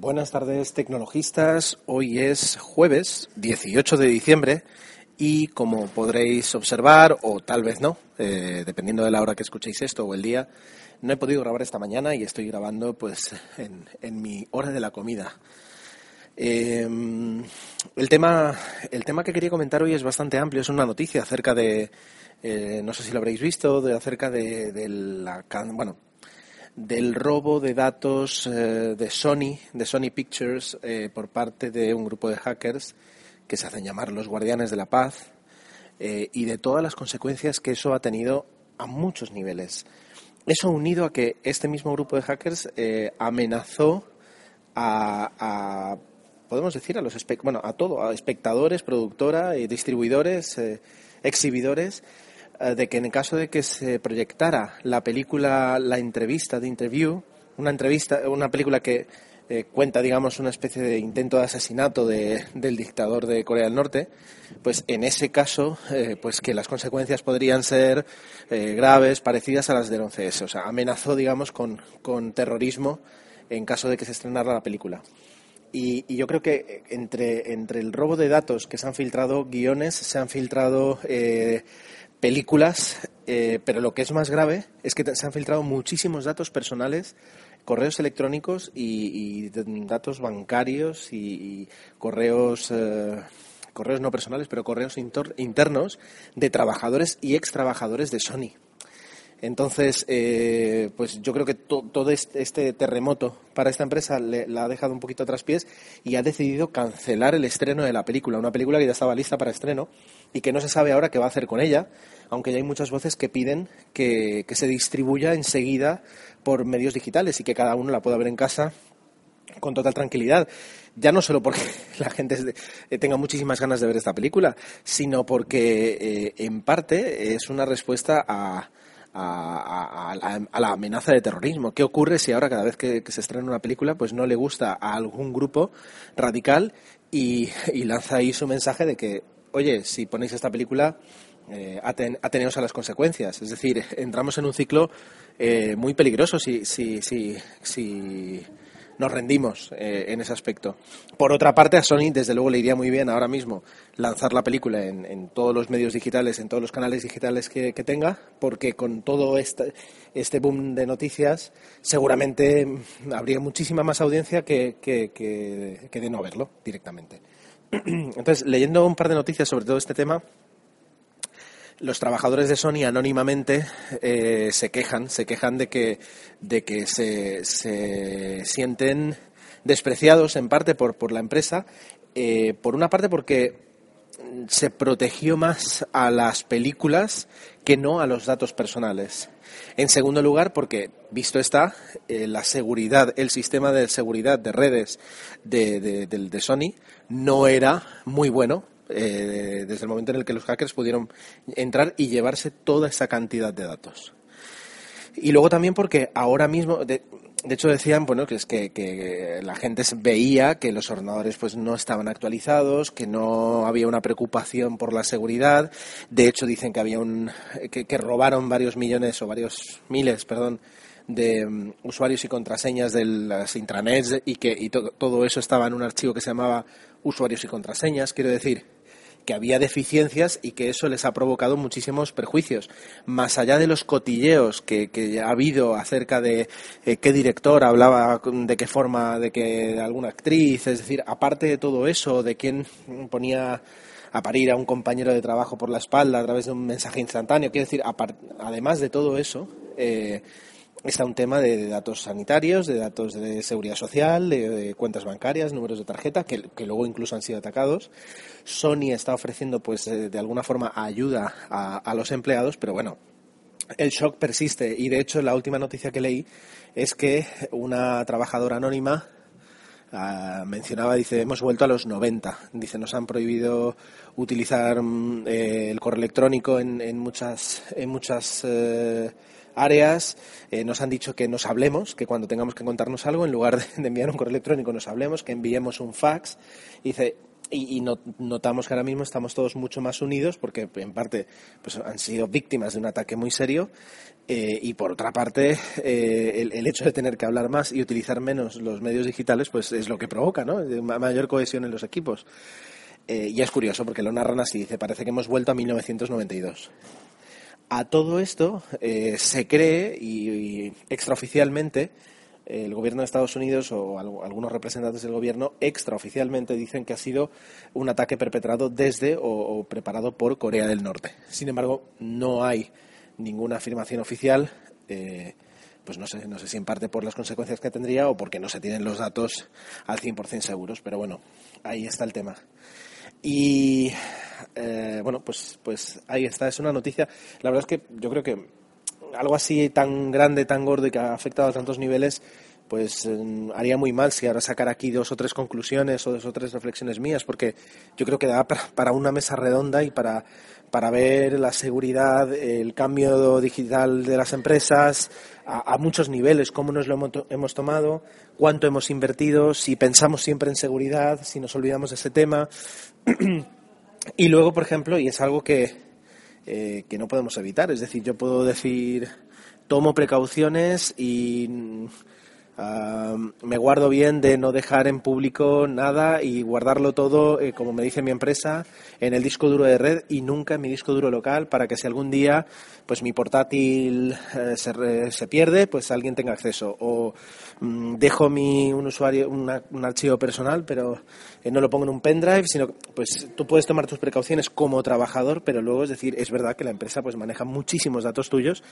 Buenas tardes, tecnologistas. Hoy es jueves 18 de diciembre y como podréis observar, o tal vez no, eh, dependiendo de la hora que escuchéis esto o el día, no he podido grabar esta mañana y estoy grabando pues en, mi hora de la comida. Em, el, tema, el tema que quería comentar hoy es bastante amplio, es una noticia acerca de, eh, no sé si lo habréis visto, de acerca de, de la... Bueno, del robo de datos eh, de Sony, de Sony Pictures, eh, por parte de un grupo de hackers que se hacen llamar los Guardianes de la Paz, eh, y de todas las consecuencias que eso ha tenido a muchos niveles. Eso unido a que este mismo grupo de hackers amenazó a, podemos decir, a los bueno, a todo, a espectadores, productora, distribuidores, exhibidores, de que en el caso de que se proyectara la película La entrevista de Interview, una entrevista, una película que eh, cuenta, digamos, una especie de intento de asesinato del dictador de Corea del Norte, pues en ese caso, eh, pues que las consecuencias podrían ser graves, parecidas a las del 11S. O sea, amenazó, digamos, con, con terrorismo en caso de que se estrenara la película. Y, y, yo creo que entre, entre el robo de datos que se han filtrado guiones, se han filtrado películas, eh, pero lo que es más grave es que se han filtrado muchísimos datos personales, correos electrónicos y, datos bancarios y, correos. Eh, correos no personales, pero correos internos de trabajadores y ex trabajadores de Sony. Entonces, eh, pues yo creo que todo este, este, terremoto para esta empresa le, la ha dejado un poquito a traspiés y ha decidido cancelar el estreno de la película, una película que ya estaba lista para estreno y que no se sabe ahora qué va a hacer con ella, aunque ya hay muchas voces que piden que, se distribuya enseguida por medios digitales y que cada uno la pueda ver en casa con total tranquilidad. Ya no solo porque la gente eh, tenga muchísimas ganas de ver esta película, sino porque eh, en parte es una respuesta a, a, la amenaza de terrorismo. ¿Qué ocurre si ahora cada vez que, se estrena una película pues no le gusta a algún grupo radical y, lanza ahí su mensaje de que, oye, si ponéis esta película, eh, ateneos a las consecuencias. Es decir, entramos en un ciclo eh, muy peligroso si, si, si, si nos rendimos eh, en ese aspecto. Por otra parte, a Sony, desde luego, le iría muy bien ahora mismo lanzar la película en, todos los medios digitales, en todos los canales digitales que, tenga, porque con todo este, este boom de noticias, seguramente habría muchísima más audiencia que de no verlo directamente. Entonces, leyendo un par de noticias sobre todo este tema, los trabajadores de Sony anónimamente eh, se quejan, se quejan de que, de que se, se sienten despreciados en parte por, por la empresa, eh, por una parte porque se protegió más a las películas que no a los datos personales. En segundo lugar, porque, visto está, eh, la seguridad, el sistema de seguridad de redes de, de, de Sony no era muy bueno eh, desde el momento en el que los hackers pudieron entrar y llevarse toda esa cantidad de datos. Y luego también porque ahora mismo, de, hecho decían bueno que es que, la gente veía que los ordenadores pues no estaban actualizados que no había una preocupación por la seguridad de hecho dicen que había un que, robaron varios millones o varios miles perdón de mm, usuarios y contraseñas de las intranets y que todo eso estaba en un archivo que se llamaba usuarios y contraseñas quiero decir que había deficiencias y que eso les ha provocado muchísimos perjuicios. Más allá de los cotilleos que, ha habido acerca de eh, qué director hablaba, de qué forma, de que alguna actriz, es decir, aparte de todo eso, de quién ponía a parir a un compañero de trabajo por la espalda a través de un mensaje instantáneo, quiero decir, además de todo eso, eh, está un tema de, datos sanitarios, de datos de seguridad social, de, cuentas bancarias, números de tarjeta, que, luego incluso han sido atacados. Sony está ofreciendo, pues, eh, de alguna forma ayuda a, los empleados, pero bueno, el shock persiste. Y de hecho, la última noticia que leí es que una trabajadora anónima ah, mencionaba, dice, hemos vuelto a los 90. Dice, nos han prohibido utilizar mm, eh, el correo electrónico en, muchas, en muchas eh, áreas. Eh, nos han dicho que nos hablemos, que cuando tengamos que contarnos algo, en lugar de, enviar un correo electrónico, nos hablemos, que enviemos un fax. dice, y, notamos que ahora mismo estamos todos mucho más unidos porque en parte pues han sido víctimas de un ataque muy serio eh, y por otra parte eh, el, hecho de tener que hablar más y utilizar menos los medios digitales pues es lo que provoca ¿no? mayor cohesión en los equipos y es curioso porque lo narran así dice parece que hemos vuelto a 1992 a todo esto se cree y extraoficialmente el gobierno de Estados Unidos o algunos representantes del gobierno extraoficialmente dicen que ha sido un ataque perpetrado desde o, preparado por Corea del Norte. Sin embargo, no hay ninguna afirmación oficial. Eh, pues no sé, no sé si en parte por las consecuencias que tendría o porque no se tienen los datos al 100% seguros, pero bueno, ahí está el tema. Y eh, bueno, pues, pues ahí está, es una noticia. La verdad es que yo creo que algo así tan grande, tan gordo y que ha afectado a tantos niveles, pues eh, haría muy mal si ahora sacar aquí dos o tres conclusiones o dos o tres reflexiones mías, porque yo creo que da para, una mesa redonda y para, para ver la seguridad, el cambio digital de las empresas a, muchos niveles, cómo nos lo hemos tomado, cuánto hemos invertido, si pensamos siempre en seguridad, si nos olvidamos de ese tema. y luego, por ejemplo, y es algo que, eh, que no podemos evitar. Es decir, yo puedo decir, tomo precauciones y me guardo bien de no dejar en público nada y guardarlo todo, eh, como me dice mi empresa, en el disco duro de red y nunca en mi disco duro local para que si algún día pues mi portátil eh, se, se, pierde, pues alguien tenga acceso. O mm, dejo mi, un usuario, un archivo personal, pero eh, no lo pongo en un pendrive, sino pues tú puedes tomar tus precauciones como trabajador, pero luego es decir, es verdad que la empresa pues maneja muchísimos datos tuyos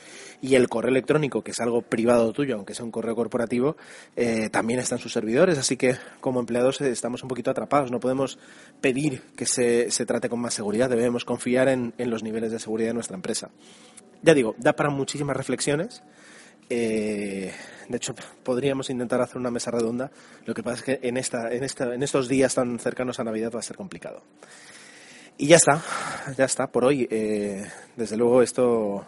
y el correo electrónico, que es algo privado tuyo, aunque sea un correo corporativo, eh, también está en sus servidores, así que como empleados eh, estamos un poquito atrapados. No podemos pedir que se, se trate con más seguridad, debemos confiar en, en, los niveles de seguridad de nuestra empresa. Ya digo, da para muchísimas reflexiones. Eh, de hecho, podríamos intentar hacer una mesa redonda. Lo que pasa es que en, esta, en, esta, en estos días tan cercanos a Navidad va a ser complicado. Y ya está, ya está por hoy. desde luego esto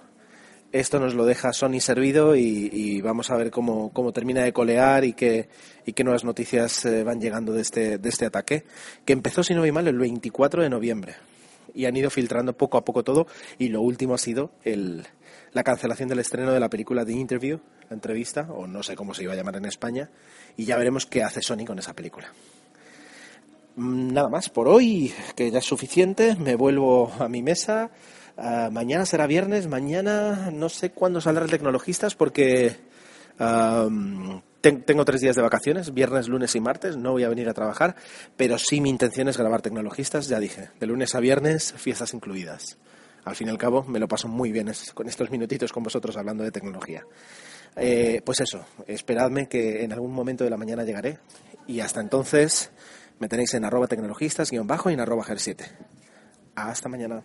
esto nos lo deja Sony servido y, vamos a ver cómo, termina de colear y qué, y qué nuevas noticias eh, van llegando de este, de este ataque, que empezó, si no voy mal, el 24 de noviembre. Y han ido filtrando poco a poco todo. Y lo último ha sido el, la cancelación del estreno de la película The Interview, la entrevista, o no sé cómo se iba a llamar en España. Y ya veremos qué hace Sony con esa película. Mm, nada más por hoy, que ya es suficiente. Me vuelvo a mi mesa Ah, mañana será viernes, mañana no sé cuándo saldrá el Tecnologistas porque tengo tres días de vacaciones, viernes, lunes y martes, no voy a venir a trabajar, pero sí mi intención es grabar Tecnologistas, ya dije, de lunes a viernes, fiestas incluidas. Al fin y al cabo, me lo paso muy bien con estos minutitos con vosotros hablando de tecnología. Eh, pues eso, esperadme que en algún momento de la mañana llegaré y hasta entonces me tenéis en arroba tecnologistas-bajo y en arroba ger7. Hasta mañana.